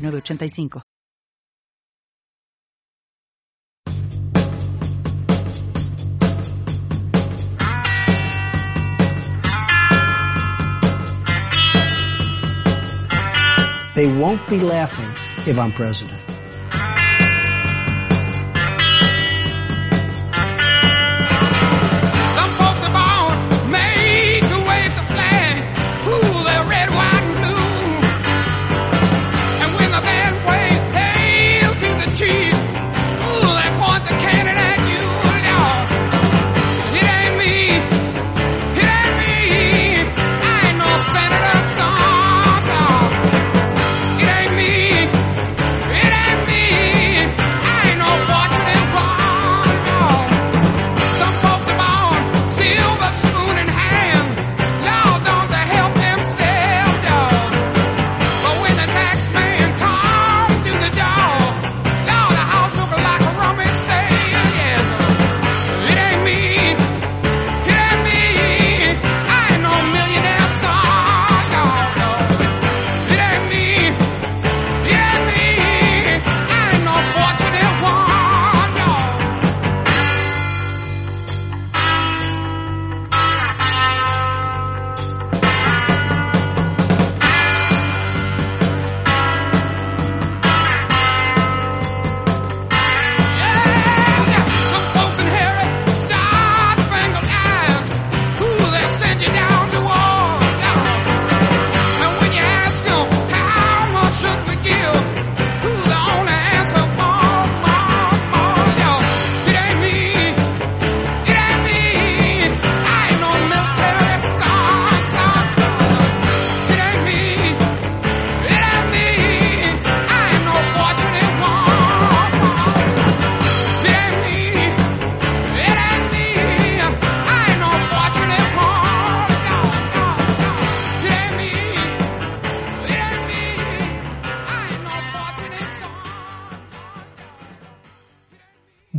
906985. They won't be laughing if I'm president.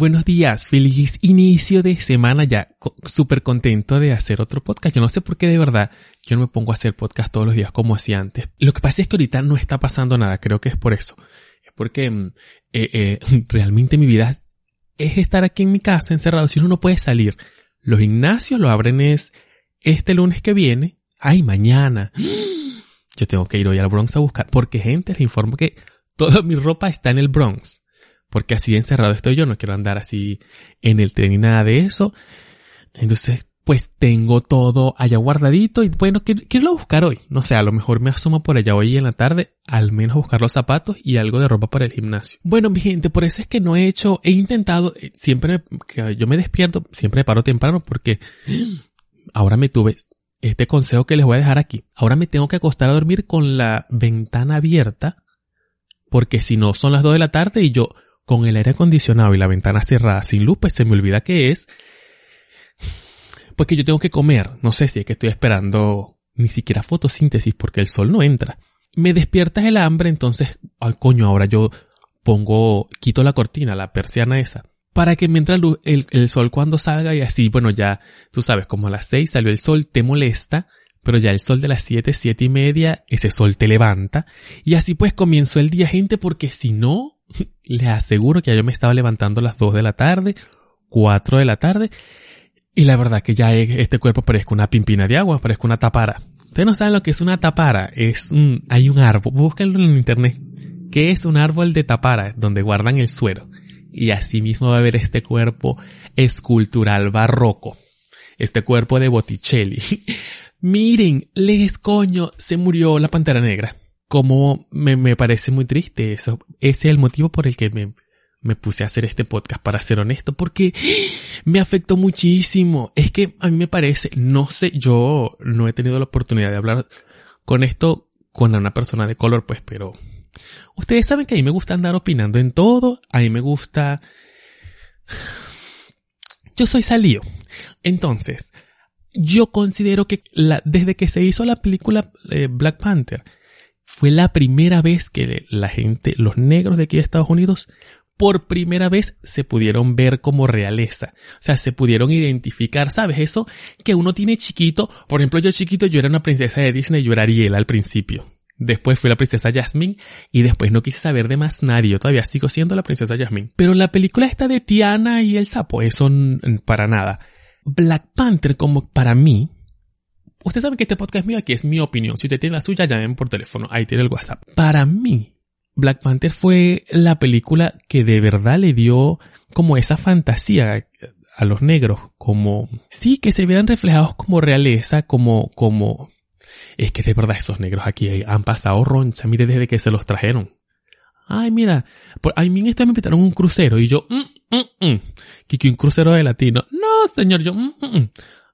Buenos días, feliz inicio de semana ya, súper contento de hacer otro podcast. Yo no sé por qué de verdad yo no me pongo a hacer podcast todos los días como hacía antes. Lo que pasa es que ahorita no está pasando nada, creo que es por eso. Es porque mm, eh, eh, realmente mi vida es- es estar aquí en mi casa encerrado, si uno no puede salir. Los gimnasios lo abren es este lunes que viene, ay, mañana. Yo tengo que ir hoy al Bronx a buscar, porque gente, les informo que toda mi ropa está en el Bronx porque así encerrado estoy yo, no quiero andar así en el tren ni nada de eso. Entonces, pues tengo todo allá guardadito y bueno, quiero, quiero buscar hoy. No sé, a lo mejor me asomo por allá hoy en la tarde, al menos buscar los zapatos y algo de ropa para el gimnasio. Bueno, mi gente, por eso es que no he hecho, he intentado, eh, siempre que yo me despierto, siempre me paro temprano porque ahora me tuve este consejo que les voy a dejar aquí. Ahora me tengo que acostar a dormir con la ventana abierta porque si no son las 2 de la tarde y yo con el aire acondicionado y la ventana cerrada sin luz, pues se me olvida que es. Pues que yo tengo que comer. No sé si es que estoy esperando ni siquiera fotosíntesis porque el sol no entra. Me despiertas el hambre, entonces, al coño, ahora yo pongo, quito la cortina, la persiana esa, para que me entre el, el sol cuando salga y así, bueno, ya, tú sabes, como a las 6 salió el sol, te molesta, pero ya el sol de las 7, 7 y media, ese sol te levanta, y así pues comienzo el día, gente, porque si no, les aseguro que ya yo me estaba levantando a las 2 de la tarde, 4 de la tarde, y la verdad que ya e- este cuerpo parezca una pimpina de agua, parezca una tapara. Ustedes no saben lo que es una tapara, es un, hay un árbol, búsquenlo en internet, que es un árbol de tapara, donde guardan el suero. Y así mismo va a haber este cuerpo escultural barroco, este cuerpo de Botticelli. Miren, les coño, se murió la pantera negra. Como me, parece muy triste eso. Ese es el motivo por el que me, me puse a hacer este podcast, para ser honesto, porque me afectó muchísimo. Es que a mí me parece, no sé, yo no he tenido la oportunidad de hablar con esto con una persona de color, pues, pero Ustedes saben que a mí me gusta andar opinando en todo, a mí me gusta... Yo soy salío. Entonces, yo considero que desde que se hizo la película eh, Black Panther, fue la primera vez que la gente, los negros de aquí de Estados Unidos, por primera vez se pudieron ver como realeza. O sea, se pudieron identificar, ¿sabes? Eso que uno tiene chiquito. Por ejemplo, yo chiquito, yo era una princesa de Disney, yo era Ariel al principio. Después fui la princesa Jasmine y después no quise saber de más nadie. Yo todavía sigo siendo la princesa Jasmine. Pero la película esta de Tiana y el sapo, eso para nada. Black Panther como para mí, ustedes saben que este podcast es mío, aquí es mi opinión. Si usted tiene la suya, llamen por teléfono. Ahí tiene el WhatsApp. Para mí, Black Panther fue la película que de verdad le dio como esa fantasía a los negros, como, sí, que se vieran reflejados como realeza, como, como, es que de verdad esos negros aquí han pasado roncha, mire, desde que se los trajeron. Ay, mira, por, a mí en este me invitaron un crucero y yo, mm, mm, mm, que un crucero de latino. No, señor, yo, mm, mm, mm.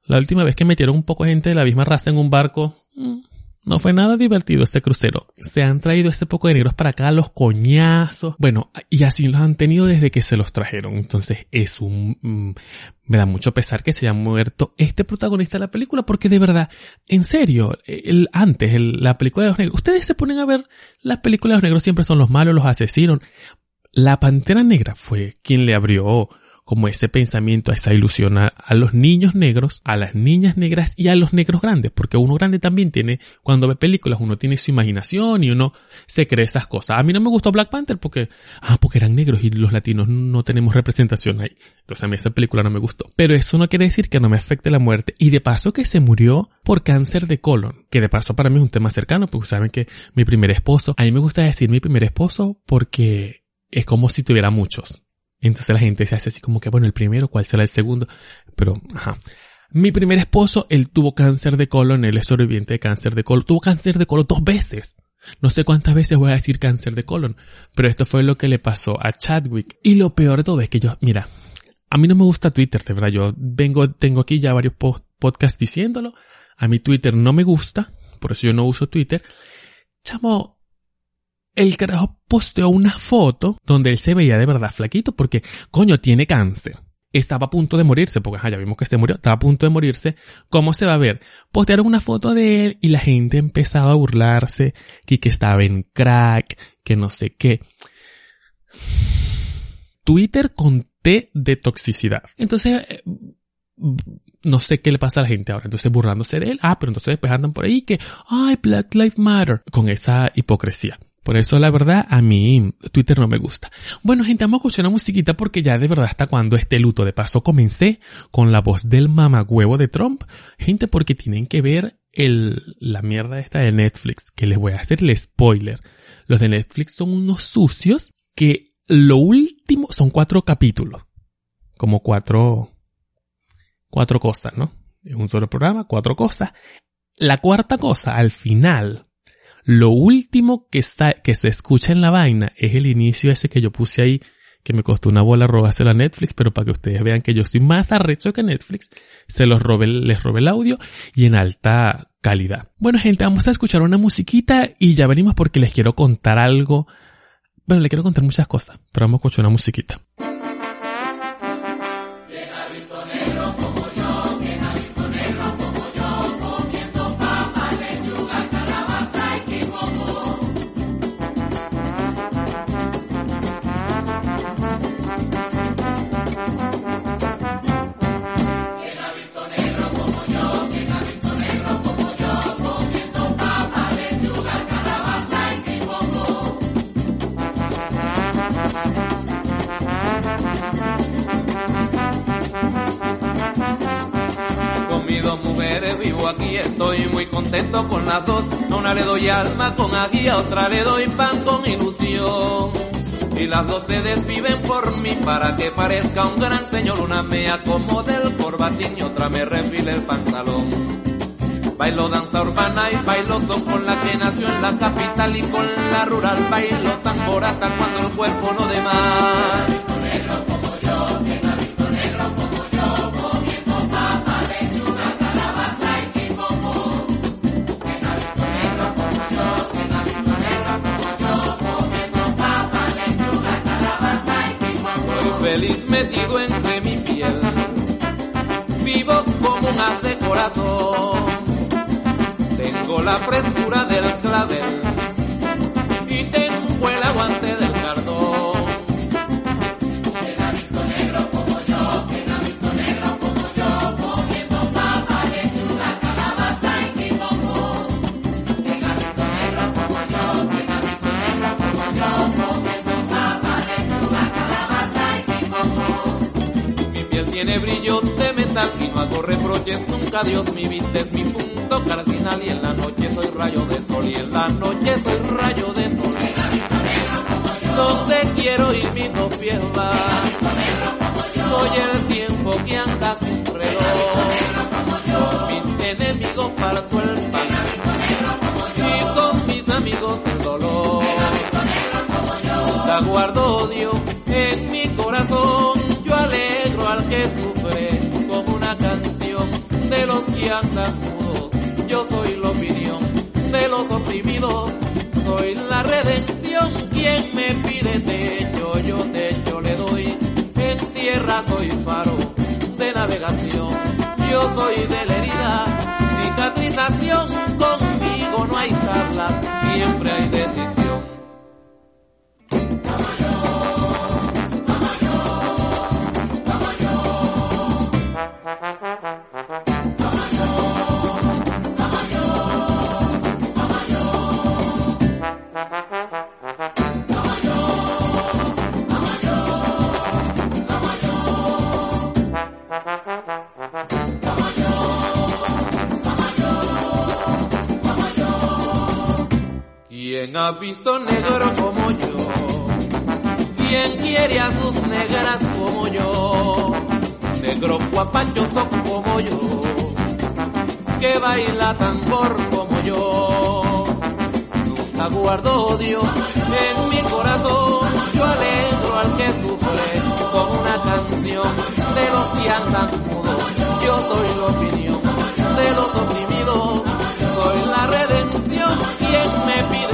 La última vez que metieron un poco gente de la misma raza en un barco, mm, no fue nada divertido este crucero. Se han traído este poco de negros para acá, los coñazos. Bueno, y así los han tenido desde que se los trajeron. Entonces es un... Mm, me da mucho pesar que se haya muerto este protagonista de la película porque de verdad, en serio, antes, la película de los negros, ustedes se ponen a ver las películas de los negros siempre son los malos, los asesinos. La Pantera Negra fue quien le abrió como ese pensamiento, esa ilusión a, los niños negros, a las niñas negras y a los negros grandes, porque uno grande también tiene, cuando ve películas, uno tiene su imaginación y uno se cree esas cosas. A mí no me gustó Black Panther porque, ah, porque eran negros y los latinos no tenemos representación ahí. Entonces a mí esa película no me gustó. Pero eso no quiere decir que no me afecte la muerte. Y de paso que se murió por cáncer de colon, que de paso para mí es un tema cercano, porque saben que mi primer esposo, a mí me gusta decir mi primer esposo porque es como si tuviera muchos. Entonces la gente se hace así como que, bueno, el primero, ¿cuál será el segundo? Pero, ajá. Mi primer esposo, él tuvo cáncer de colon, él es sobreviviente de cáncer de colon, tuvo cáncer de colon dos veces. No sé cuántas veces voy a decir cáncer de colon, pero esto fue lo que le pasó a Chadwick. Y lo peor de todo es que yo, mira, a mí no me gusta Twitter, de verdad, yo vengo, tengo aquí ya varios podcasts diciéndolo, a mi Twitter no me gusta, por eso yo no uso Twitter. Chamo, el carajo posteó una foto donde él se veía de verdad flaquito porque, coño, tiene cáncer. Estaba a punto de morirse, porque ya vimos que se murió, estaba a punto de morirse. ¿Cómo se va a ver? Postearon una foto de él y la gente empezaba a burlarse, que, que estaba en crack, que no sé qué. Twitter con T de toxicidad. Entonces, eh, no sé qué le pasa a la gente ahora. Entonces burlándose de él. Ah, pero entonces después andan por ahí que, ay, Black Lives Matter. Con esa hipocresía. Por eso, la verdad, a mí Twitter no me gusta. Bueno, gente, vamos a escuchar una musiquita porque ya de verdad hasta cuando este luto. De paso, comencé con la voz del mamagüevo de Trump. Gente, porque tienen que ver el, la mierda esta de Netflix, que les voy a hacer el spoiler. Los de Netflix son unos sucios que lo último son cuatro capítulos. Como cuatro, cuatro cosas, ¿no? Es un solo programa, cuatro cosas. La cuarta cosa, al final, lo último que está, que se escucha en la vaina es el inicio ese que yo puse ahí, que me costó una bola robárselo a Netflix, pero para que ustedes vean que yo estoy más arrecho que Netflix, se los robé, les robé el audio y en alta calidad. Bueno gente, vamos a escuchar una musiquita y ya venimos porque les quiero contar algo. Bueno, les quiero contar muchas cosas, pero vamos a escuchar una musiquita. Estoy muy contento con las dos. Una le doy alma con aguía, otra le doy pan con ilusión. Y las dos se desviven por mí para que parezca un gran señor. Una me acomode el corbatín y otra me refile el pantalón. Bailo danza urbana y bailo son con la que nació en la capital y con la rural. Bailo tamborata cuando el cuerpo no de metido entre mi piel. Vivo como un haz de corazón. Tengo la frescura del clavel tiene brillo de metal y no hago reproches nunca. Dios mi vista es mi punto cardinal y en la noche soy rayo de sol y en la noche soy rayo de sol. Donde quiero ir mi dos pies va. Soy el tiempo que anda sin reloj. Con mis enemigos parto el pan y con mis amigos el dolor. Nunca guardo odio en mi corazón. Como una canción de los que andan mudos. Yo soy la opinión de los oprimidos. Soy la redención. Quien me pide techo, yo techo le doy. En tierra soy faro de navegación. Yo soy de la herida, cicatrización. Conmigo no hay charlas, siempre hay decisión. ¿Quién ha visto negro como yo? ¿Quién quiere a sus negras como yo? Negro guapachoso como yo, que baila tambor como yo. Nunca guardo odio en mi corazón, yo alegro al que sufre con una canción de los que andan mudos. Yo soy la opinión de los oprimidos, soy la redención. Quien me pide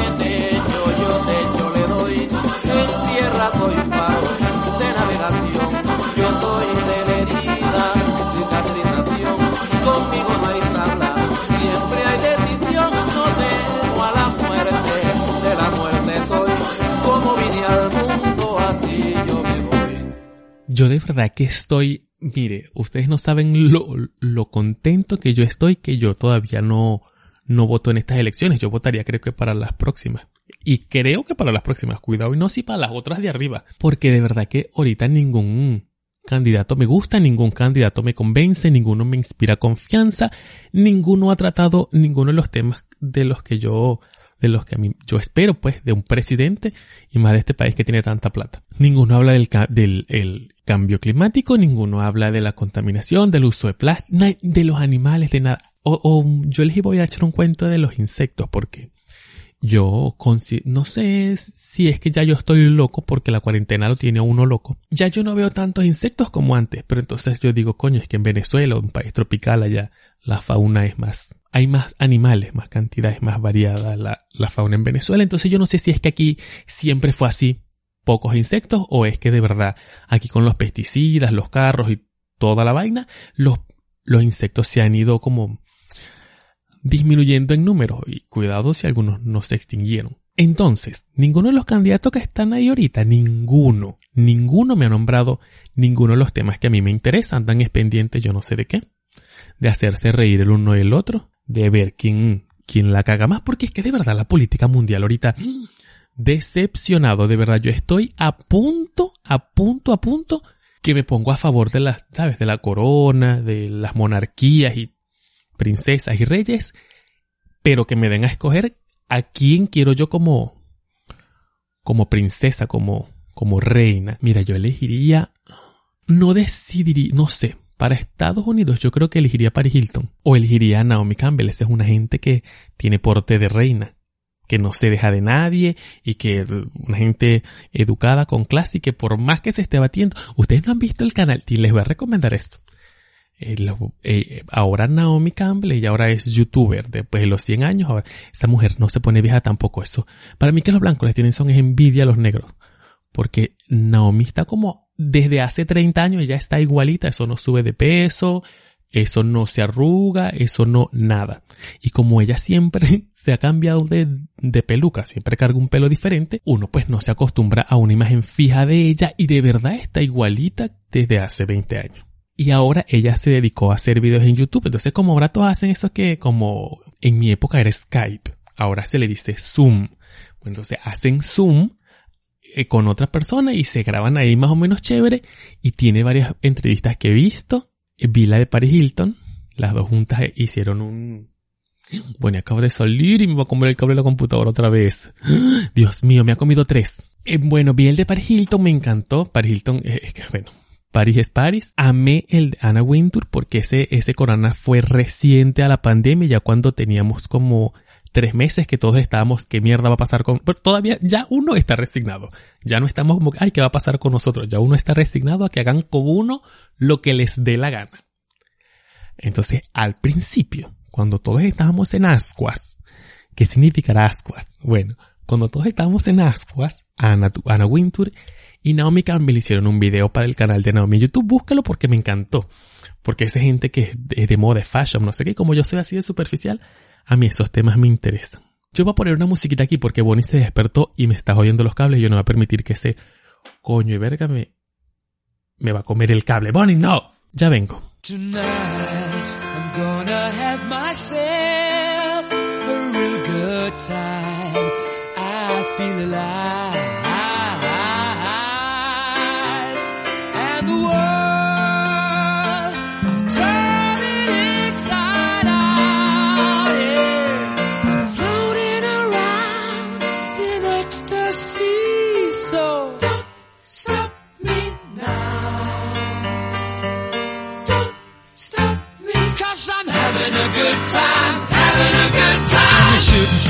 Yo de verdad que estoy, mire, ustedes no saben lo, lo contento que yo estoy que yo todavía no, no voto en estas elecciones. Yo votaría creo que para las próximas. Y creo que para las próximas, cuidado, y no si para las otras de arriba. Porque de verdad que ahorita ningún candidato me gusta, ningún candidato me convence, ninguno me inspira confianza, ninguno ha tratado ninguno de los temas de los que yo de los que a mí yo espero pues de un presidente y más de este país que tiene tanta plata. Ninguno habla del, ca- del el cambio climático, ninguno habla de la contaminación, del uso de plástico, de los animales, de nada. O, o yo les voy a echar un cuento de los insectos porque yo no sé si es que ya yo estoy loco porque la cuarentena lo tiene uno loco. Ya yo no veo tantos insectos como antes, pero entonces yo digo, coño, es que en Venezuela, un país tropical allá, la fauna es más, hay más animales, más cantidades, más variada la, la fauna en Venezuela. Entonces yo no sé si es que aquí siempre fue así, pocos insectos, o es que de verdad aquí con los pesticidas, los carros y toda la vaina, los, los insectos se han ido como disminuyendo en número y cuidado si algunos no se extinguieron. Entonces, ninguno de los candidatos que están ahí ahorita, ninguno, ninguno me ha nombrado ninguno de los temas que a mí me interesan, tan pendientes yo no sé de qué, de hacerse reír el uno y el otro, de ver quién, quién la caga más, porque es que de verdad la política mundial ahorita, decepcionado, de verdad yo estoy a punto, a punto, a punto, que me pongo a favor de las, sabes, de la corona, de las monarquías y princesas y reyes, pero que me den a escoger a quién quiero yo como, como princesa, como, como reina. Mira, yo elegiría, no decidiría, no sé, para Estados Unidos yo creo que elegiría Paris Hilton o elegiría a Naomi Campbell. Esa es una gente que tiene porte de reina, que no se deja de nadie y que una gente educada con clase y que por más que se esté batiendo, ustedes no han visto el canal y les voy a recomendar esto. Eh, eh, ahora Naomi Campbell, ella ahora es youtuber después de los 100 años, ahora esa mujer no se pone vieja tampoco eso. Para mí que los blancos les tienen son es envidia a los negros, porque Naomi está como desde hace 30 años ella está igualita, eso no sube de peso, eso no se arruga, eso no nada. Y como ella siempre se ha cambiado de, de peluca, siempre carga un pelo diferente, uno pues no se acostumbra a una imagen fija de ella y de verdad está igualita desde hace 20 años. Y ahora ella se dedicó a hacer videos en YouTube. Entonces como ahora todos hacen eso que como en mi época era Skype, ahora se le dice Zoom. Bueno, entonces hacen Zoom eh, con otra persona y se graban ahí más o menos chévere y tiene varias entrevistas que he visto. Eh, Vi la de Paris Hilton, las dos juntas hicieron un... Bueno, acabo de salir y me voy a comer el cable de la computadora otra vez. Dios mío, me ha comido tres. Eh, bueno, vi el de Paris Hilton, me encantó. Paris Hilton, eh, bueno, Paris es Paris. Amé el de Anna Wintour porque ese, ese corona fue reciente a la pandemia, ya cuando teníamos como tres meses que todos estábamos, ¿qué mierda va a pasar con...? Pero todavía ya uno está resignado. Ya no estamos como, ay, ¿qué va a pasar con nosotros? Ya uno está resignado a que hagan con uno lo que les dé la gana. Entonces, al principio, cuando todos estábamos en ascuas, ¿qué significará ascuas? Bueno, cuando todos estábamos en ascuas, Ana, Ana Wintour y Naomi Campbell hicieron un video para el canal de Naomi YouTube. Búscalo porque me encantó. Porque esa gente que es de, de moda, de fashion, no sé qué, como yo soy así de superficial, a mí esos temas me interesan. Yo voy a poner una musiquita aquí porque Bonnie se despertó y me está jodiendo los cables yo no voy a permitir que ese coño y verga me, me va a comer el cable. Bonnie, no. Ya vengo. Tonight, I'm gonna have myself a real good time. I feel alive.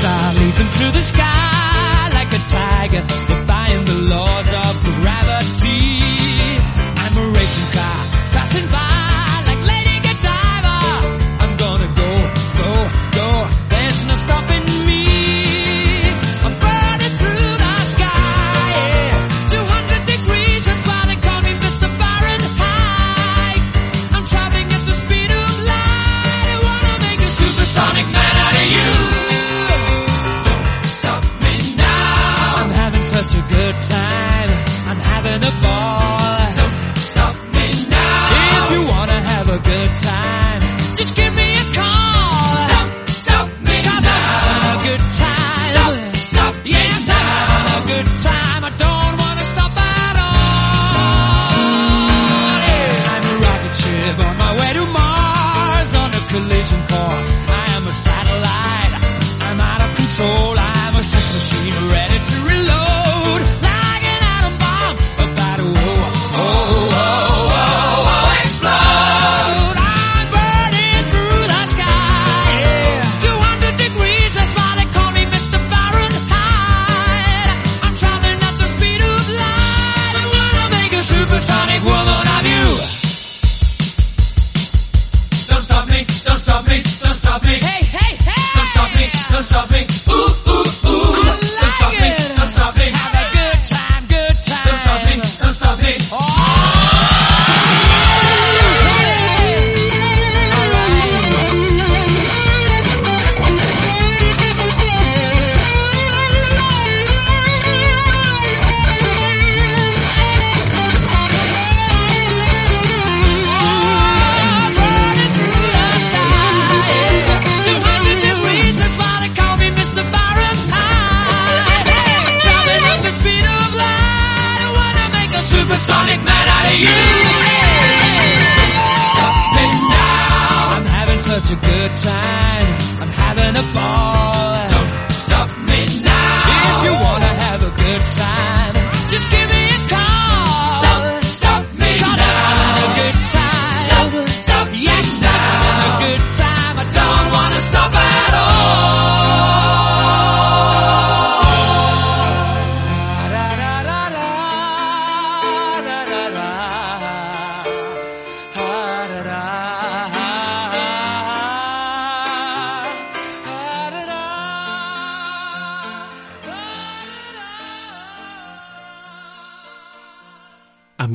side leaping through the sky. soul Supersonic man out of you. Stop me now. I'm having such a good time. I'm having a ball. Don't stop me now. If you wanna have a good time,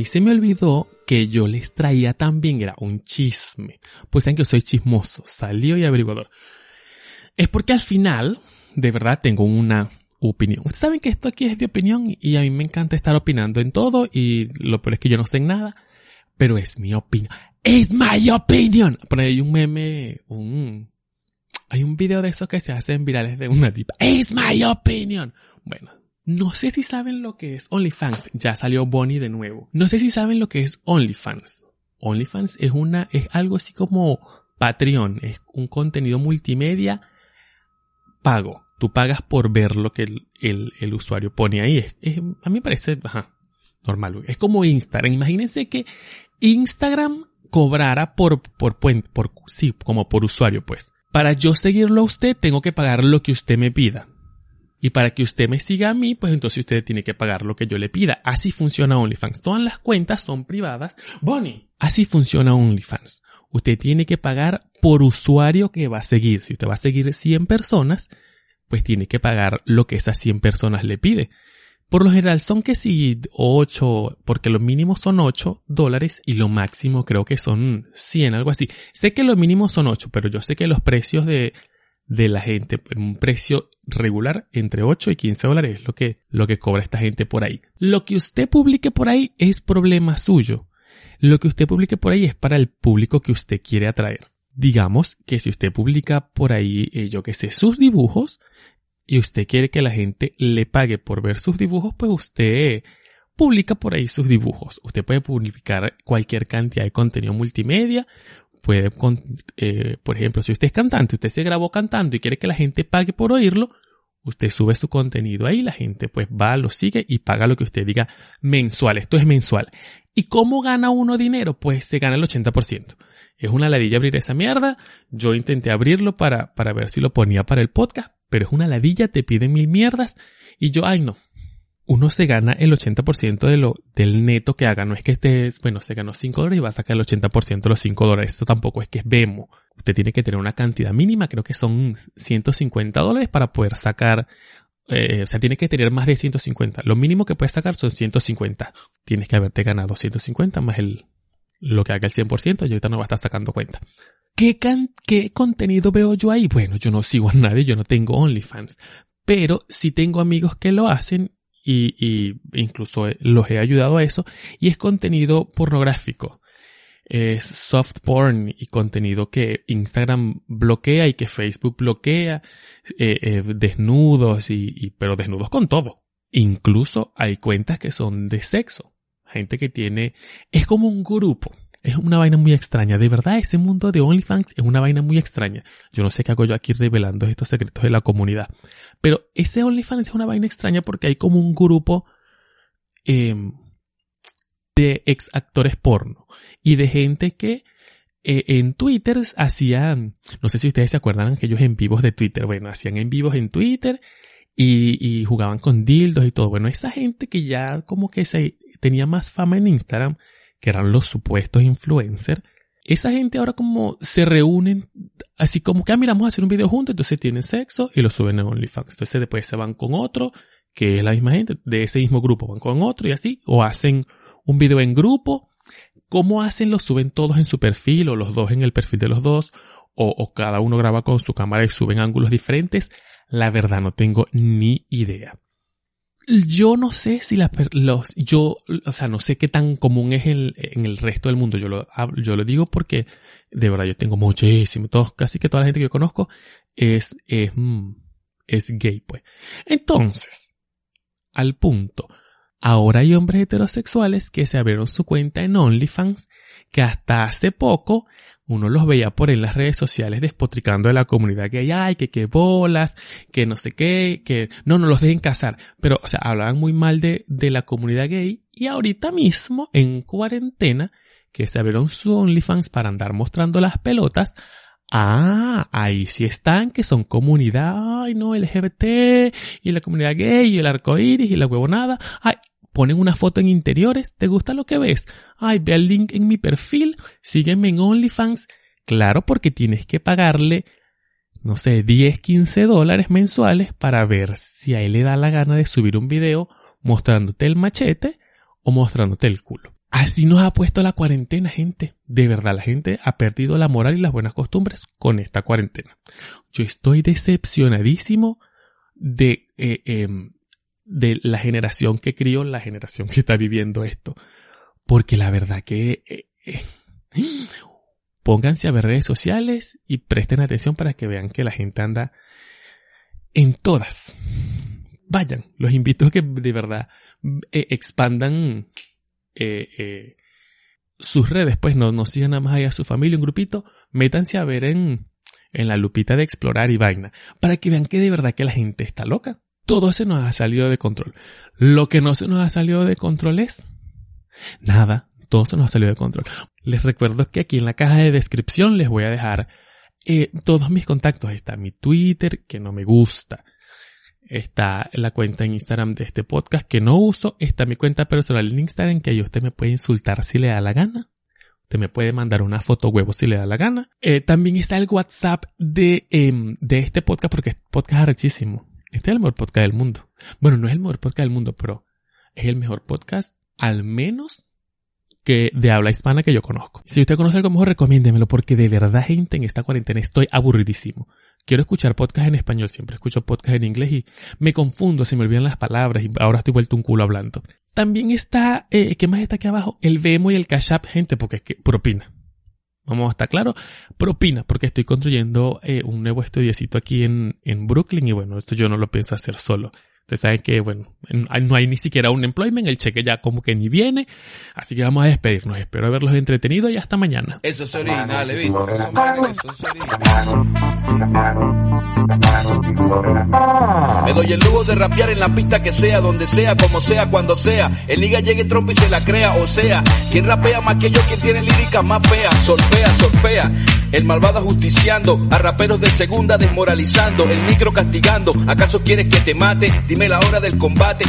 se me olvidó que yo les traía también, era un chisme. Pues saben que yo soy chismoso, salió y averiguador. Es porque al final, de verdad, tengo una opinión. Ustedes saben que esto aquí es de opinión y a mí me encanta estar opinando en todo y lo peor es que yo no sé en nada, pero es mi opinión. Es my opinion. Por ahí hay un meme, un, hay un video de esos que se hacen virales de una tipa. Es my opinion. Bueno, no sé si saben lo que es OnlyFans. Ya salió Bonnie de nuevo. No sé si saben lo que es OnlyFans. OnlyFans es una, es algo así como Patreon. Es un contenido multimedia pago. Tú pagas por ver lo que el, el, usuario pone ahí. Es, a mí me parece, ajá, normal. Es como Instagram. Imagínense que Instagram cobrara por, por, por, por, sí, como por usuario, pues. Para yo seguirlo a usted, tengo que pagar lo que usted me pida. Y para que usted me siga a mí, pues entonces usted tiene que pagar lo que yo le pida. Así funciona OnlyFans. Todas las cuentas son privadas. Bonnie. Así funciona OnlyFans. Usted tiene que pagar por usuario que va a seguir. Si usted va a seguir 100 personas, pues tiene que pagar lo que esas 100 personas le pide. Por lo general son que si 8, porque lo mínimo son 8 dólares y lo máximo creo que son 100, algo así. Sé que lo mínimo son 8, pero yo sé que los precios de, de la gente, un precio regular entre 8 y 15 dólares es lo que, lo que cobra esta gente por ahí. Lo que usted publique por ahí es problema suyo. Lo que usted publique por ahí es para el público que usted quiere atraer. Digamos que si usted publica por ahí, eh, yo que sé, sus dibujos, y usted quiere que la gente le pague por ver sus dibujos, pues usted publica por ahí sus dibujos. Usted puede publicar cualquier cantidad de contenido multimedia. Puede, eh, por ejemplo, si usted es cantante, usted se grabó cantando y quiere que la gente pague por oírlo, usted sube su contenido ahí, la gente pues va, lo sigue y paga lo que usted diga mensual. Esto es mensual. ¿Y cómo gana uno dinero? Pues se gana el 80%. Es una ladilla abrir esa mierda. Yo intenté abrirlo para, para ver si lo ponía para el podcast, pero es una ladilla, te piden mil mierdas y yo, ay no. Uno se gana el 80% de lo, del neto que haga. No es que estés, bueno, se ganó 5 dólares y va a sacar el 80% de los 5 dólares. Esto tampoco es que es Vemo. Usted tiene que tener una cantidad mínima, creo que son 150 dólares para poder sacar, eh, o sea, tiene que tener más de 150. Lo mínimo que puedes sacar son 150. Tienes que haberte ganado 150 más el, lo que haga el 100%, y ahorita no va a estar sacando cuenta. ¿Qué, ¿Qué contenido veo yo ahí? Bueno, yo no sigo a nadie, yo no tengo OnlyFans, pero sí tengo amigos que lo hacen y, y incluso los he ayudado a eso y es contenido pornográfico. Es soft porn y contenido que Instagram bloquea y que Facebook bloquea, eh, eh, desnudos y, y, pero desnudos con todo. Incluso hay cuentas que son de sexo. Gente que tiene, es como un grupo es una vaina muy extraña. De verdad, ese mundo de OnlyFans es una vaina muy extraña. Yo no sé qué hago yo aquí revelando estos secretos de la comunidad. Pero ese OnlyFans es una vaina extraña porque hay como un grupo eh, de ex actores porno y de gente que eh, en Twitter hacían, no sé si ustedes se acuerdan aquellos en vivos de Twitter. Bueno, hacían en vivos en Twitter y, y jugaban con dildos y todo. Bueno, esa gente que ya como que se tenía más fama en Instagram que eran los supuestos influencers, esa gente ahora como se reúnen así como que, ah, mira, vamos a hacer un video juntos, entonces tienen sexo y lo suben a OnlyFans. Entonces después se van con otro, que es la misma gente, de ese mismo grupo, van con otro y así, o hacen un video en grupo. ¿Cómo hacen? Lo suben todos en su perfil o los dos en el perfil de los dos, o, o cada uno graba con su cámara y suben ángulos diferentes. La verdad no tengo ni idea yo no sé si la, los, yo, o sea, no sé qué tan común es en, en el resto del mundo. Yo lo, yo lo digo porque de verdad yo tengo muchísimo, todos, casi que toda la gente que yo conozco es, es, mm, es gay, pues. Entonces, al punto, ahora hay hombres heterosexuales que se abrieron su cuenta en OnlyFans que hasta hace poco uno los veía por en las redes sociales despotricando de la comunidad que hay, que qué bolas, que no sé qué, que no, no los dejen casar. Pero, o sea, hablaban muy mal de, de la comunidad gay y ahorita mismo, en cuarentena, que se abrieron su OnlyFans para andar mostrando las pelotas, Ah, ahí sí están, que son comunidad, ay no, LGBT, y la comunidad gay, y el arco iris, y la huevonada. Ay, ponen una foto en interiores, ¿te gusta lo que ves? Ay, ve el link en mi perfil, sígueme en OnlyFans. Claro, porque tienes que pagarle, no sé, 10, 15 dólares mensuales para ver si a él le da la gana de subir un video mostrándote el machete o mostrándote el culo. Así nos ha puesto la cuarentena, gente. De verdad, la gente ha perdido la moral y las buenas costumbres con esta cuarentena. Yo estoy decepcionadísimo de, eh, em, de la generación que crió, la generación que está viviendo esto. Porque la verdad que eh, eh, pónganse a ver redes sociales y presten atención para que vean que la gente anda en todas. Vayan, los invito a que de verdad expandan eh, eh, sus redes, pues no, no sigan nada más ahí a su familia, un grupito, métanse a ver en, en la lupita de explorar y vaina, para que vean que de verdad que la gente está loca. Todo se nos ha salido de control. Lo que no se nos ha salido de control es nada, todo se nos ha salido de control. Les recuerdo que aquí en la caja de descripción les voy a dejar eh, todos mis contactos. Está mi Twitter, que no me gusta está la cuenta en Instagram de este podcast que no uso, está mi cuenta personal en Instagram que ahí usted me puede insultar si le da la gana. Usted me puede mandar una foto huevo si le da la gana. Eh, también está el WhatsApp de, em, de este podcast porque es podcast arrechísimo. Este es el mejor podcast del mundo. Bueno, no es el mejor podcast del mundo, pero es el mejor podcast, al menos que de habla hispana que yo conozco. Si usted conoce algo mejor, recomiéndemelo porque de verdad, gente, en esta cuarentena estoy aburridísimo quiero escuchar podcast en español, siempre escucho podcast en inglés y me confundo, se me olvidan las palabras y ahora estoy vuelto un culo hablando. También está, eh, ¿qué más está aquí abajo? El Vemo y el Cash App, gente, porque es que propina. Vamos a estar claro, propina, porque estoy construyendo eh, un nuevo estudiecito aquí en, en Brooklyn y bueno, esto yo no lo pienso hacer solo. Ustedes saben que, bueno, no hay ni siquiera un employment, el cheque ya como que ni viene. Así que vamos a despedirnos. Espero haberlos entretenido y hasta mañana. Eso es original, Levito. Eso es original. Me doy el lujo de rapear en la pista que sea, donde sea, como sea, cuando sea. El liga llegue trompo y se la crea, o sea, quien rapea más que yo, quien tiene lírica más fea, solfea, solfea. El malvado justiciando, a raperos de segunda desmoralizando, el micro castigando. ¿Acaso quieres que te mate? Dime la hora del combate.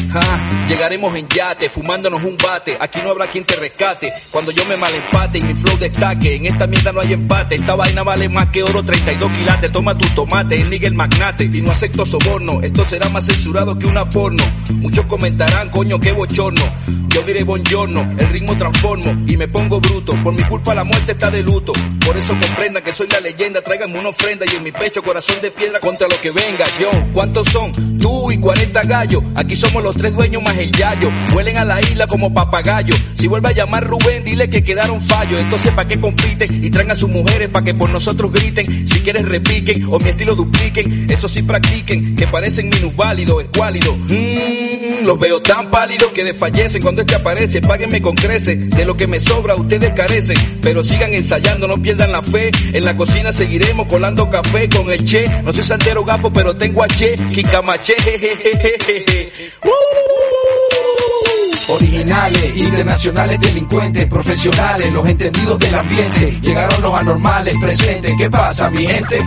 llegaremos en yate, fumándonos un bate. Aquí no habrá quien te rescate. Cuando yo me mal empate y mi flow destaque, en esta mierda no hay empate. Esta vaina vale más que oro, 32 quilates. Toma tu tomate, el nigga el magnate. Y no acepto soborno, esto será más censurado que una porno. Muchos comentarán, coño, qué bochorno. Yo diré buongiorno, el ritmo transformo y me pongo bruto. Por mi culpa la muerte está de luto. Por eso comprendo que soy la leyenda, tráiganme una ofrenda y en mi pecho corazón de piedra contra lo que venga. Yo, ¿cuántos son? Tú y 40 gallos. Aquí somos los tres dueños más el yayo. Huelen a la isla como papagayo. Si vuelve a llamar Rubén, dile que quedaron fallos. Entonces, ¿para qué compiten? Y traen a sus mujeres para que por nosotros griten. Si quieres repiquen o mi estilo dupliquen. Eso sí practiquen, que parecen minusválidos, escuálidos. Mmm, los veo tan pálidos que desfallecen cuando este aparece. Páguenme con creces. De lo que me sobra, ustedes carecen. Pero sigan ensayando, no pierdan la fe. En la cocina seguiremos colando café con el che. No soy santero gafo, pero tengo a che, Kikamache, jejejeje. Originales, internacionales, delincuentes, profesionales, los entendidos del ambiente. Llegaron los anormales, presentes. ¿Qué pasa, mi gente?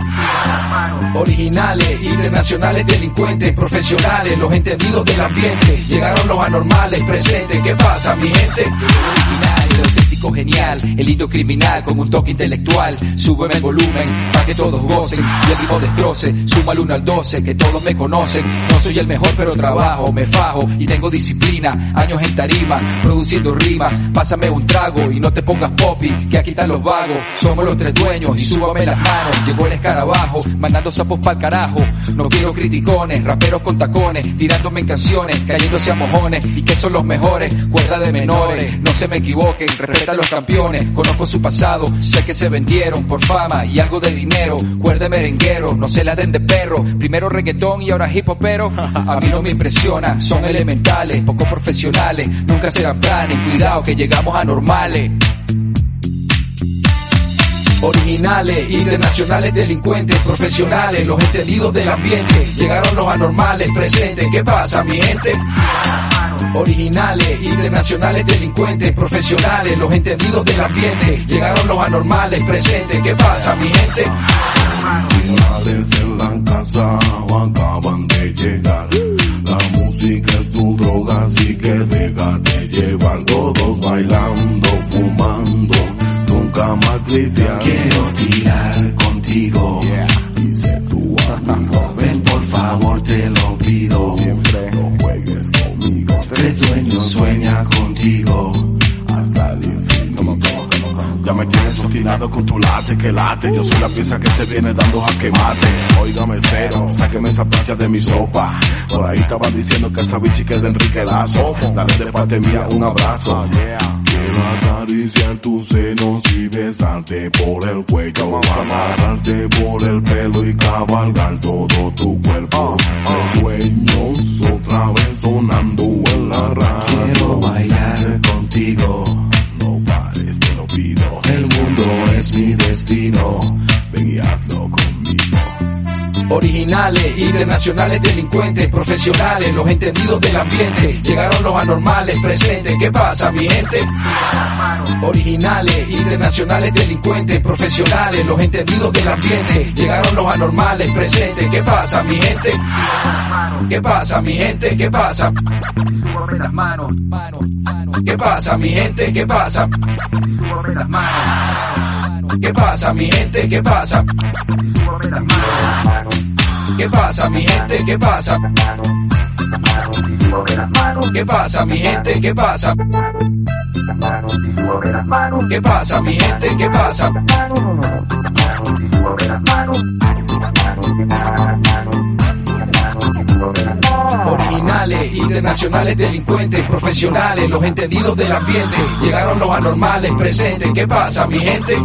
Originales, internacionales, delincuentes, profesionales, los entendidos del ambiente. Llegaron los anormales, presentes. ¿Qué pasa, mi gente? Original, auténtico genial, el lindo criminal con un toque intelectual. Súbeme el volumen para que todos gocen y el ritmo destroce. Suma el 1 al 12, que todos me conocen. No soy el mejor, pero trabajo, me fajo y tengo disciplina. Años en tarima, produciendo rimas. Pásame un trago y no te pongas popi, que aquí están los vagos. Somos los tres dueños y súbame las manos. Llegó el escarabajo, mandando sapos pa'l carajo. No quiero criticones, raperos con tacones, tirándome en canciones, cayéndose a mojones. Y que son los mejores, cuerda de menores. No se me equivoquen, respeta a los campeones. Conozco su pasado, sé que se vendieron por fama y algo de dinero. Cuerda de merenguero, no se la den de perro. Primero reggaetón y ahora hip hopero. A mí no me impresiona, son elementales, poco profesionales. Nunca serán planes, cuidado que llegamos a normales. Originales, internacionales, delincuentes, profesionales, los entendidos del ambiente. Llegaron los anormales, presentes. ¿Qué pasa, mi gente? Originales, internacionales, delincuentes, profesionales, los entendidos del ambiente. Llegaron los anormales, presentes. ¿Qué pasa, mi gente? En la casa acaban de llegar. La música es tu droga, así que déjate llevar. Todos bailando, fumando, nunca más clipear. Quiero tirar contigo. Ser tu amigo. Ven por favor, te lo Combinado con tu late que late, yo soy la pieza que te viene dando a quemate. Óigame cero, sáqueme esa plancha de mi sopa. Por ahí estaban diciendo que esa bichi que de Enrique Lazo. Dale de parte mía un abrazo. Quiero acariciar tus senos y besarte por el cuello, agarrarte por el pelo y cabalgar todo tu cuerpo. Sueños otra vez sonando en la radio. Quiero bailar contigo, es mi destino, ven y hazlo conmigo. Originales, internacionales, delincuentes, profesionales, los entendidos del ambiente. Llegaron los anormales, presentes. ¿Qué pasa, mi gente? Originales, internacionales, delincuentes, profesionales, los entendidos del ambiente. Llegaron los anormales, presentes. ¿Qué pasa, mi gente? ¿Qué pasa, mi gente? ¿Qué pasa? las manos, manos, manos. ¿Qué pasa, mi gente? ¿Qué pasa? las manos. ¿Qué pasa, mi gente? ¿Qué pasa? ¿Qué pasa, mi gente? ¿Qué pasa? ¿Qué pasa, mi gente? ¿Qué pasa? ¿Qué pasa, mi gente? ¿Qué pasa? Originales, internacionales, delincuentes, profesionales, los entendidos del ambiente. Llegaron los anormales, presentes. ¿Qué pasa, mi gente?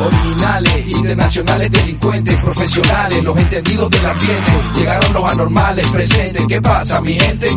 Originales, internacionales, delincuentes, profesionales, los entendidos del ambiente. Llegaron los anormales, presentes. ¿Qué pasa, mi gente?